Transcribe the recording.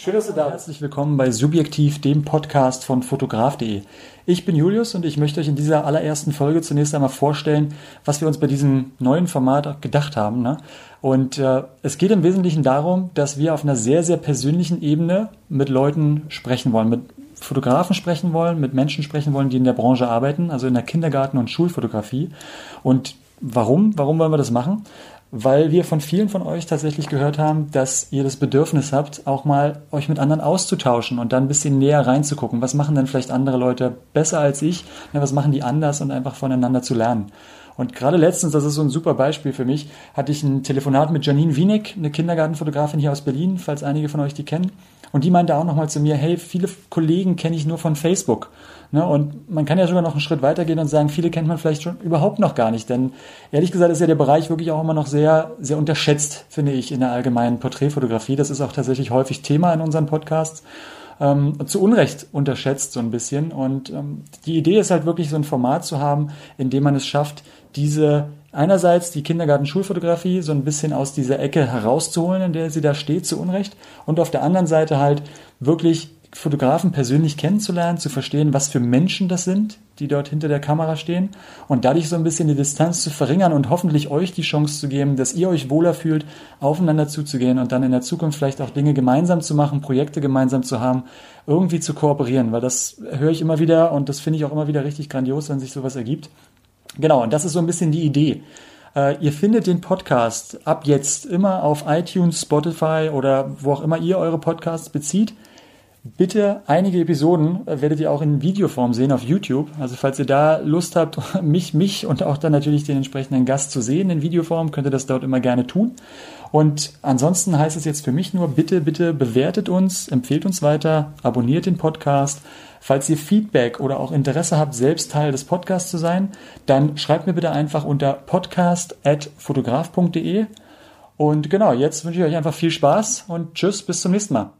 Schön, dass du da bist. Herzlich willkommen bei Subjektiv, dem Podcast von fotograf.de. Ich bin Julius und ich möchte euch in dieser allerersten Folge zunächst einmal vorstellen, was wir uns bei diesem neuen Format gedacht haben. Ne? Und äh, es geht im Wesentlichen darum, dass wir auf einer sehr, sehr persönlichen Ebene mit Leuten sprechen wollen, mit Fotografen sprechen wollen, mit Menschen sprechen wollen, die in der Branche arbeiten, also in der Kindergarten- und Schulfotografie. Und warum? Warum wollen wir das machen? Weil wir von vielen von euch tatsächlich gehört haben, dass ihr das Bedürfnis habt, auch mal euch mit anderen auszutauschen und dann ein bisschen näher reinzugucken. Was machen denn vielleicht andere Leute besser als ich? was machen die anders und einfach voneinander zu lernen? Und gerade letztens, das ist so ein super Beispiel für mich, hatte ich ein Telefonat mit Janine Wienig, eine Kindergartenfotografin hier aus Berlin, falls einige von euch die kennen. Und die meinte auch nochmal zu mir, hey, viele Kollegen kenne ich nur von Facebook. Ne? Und man kann ja sogar noch einen Schritt weitergehen und sagen, viele kennt man vielleicht schon überhaupt noch gar nicht. Denn ehrlich gesagt ist ja der Bereich wirklich auch immer noch sehr, sehr unterschätzt, finde ich, in der allgemeinen Porträtfotografie. Das ist auch tatsächlich häufig Thema in unseren Podcasts. Ähm, zu Unrecht unterschätzt so ein bisschen. Und ähm, die Idee ist halt wirklich so ein Format zu haben, in dem man es schafft, diese einerseits die Kindergarten-Schulfotografie so ein bisschen aus dieser Ecke herauszuholen, in der sie da steht, zu Unrecht, und auf der anderen Seite halt wirklich Fotografen persönlich kennenzulernen, zu verstehen, was für Menschen das sind, die dort hinter der Kamera stehen und dadurch so ein bisschen die Distanz zu verringern und hoffentlich euch die Chance zu geben, dass ihr euch wohler fühlt, aufeinander zuzugehen und dann in der Zukunft vielleicht auch Dinge gemeinsam zu machen, Projekte gemeinsam zu haben, irgendwie zu kooperieren, weil das höre ich immer wieder und das finde ich auch immer wieder richtig grandios, wenn sich sowas ergibt. Genau, und das ist so ein bisschen die Idee. Äh, ihr findet den Podcast ab jetzt immer auf iTunes, Spotify oder wo auch immer ihr eure Podcasts bezieht. Bitte einige Episoden äh, werdet ihr auch in Videoform sehen auf YouTube. Also falls ihr da Lust habt, mich, mich und auch dann natürlich den entsprechenden Gast zu sehen in Videoform, könnt ihr das dort immer gerne tun. Und ansonsten heißt es jetzt für mich nur, bitte, bitte bewertet uns, empfehlt uns weiter, abonniert den Podcast. Falls ihr Feedback oder auch Interesse habt, selbst Teil des Podcasts zu sein, dann schreibt mir bitte einfach unter podcast.fotograf.de. Und genau, jetzt wünsche ich euch einfach viel Spaß und tschüss, bis zum nächsten Mal.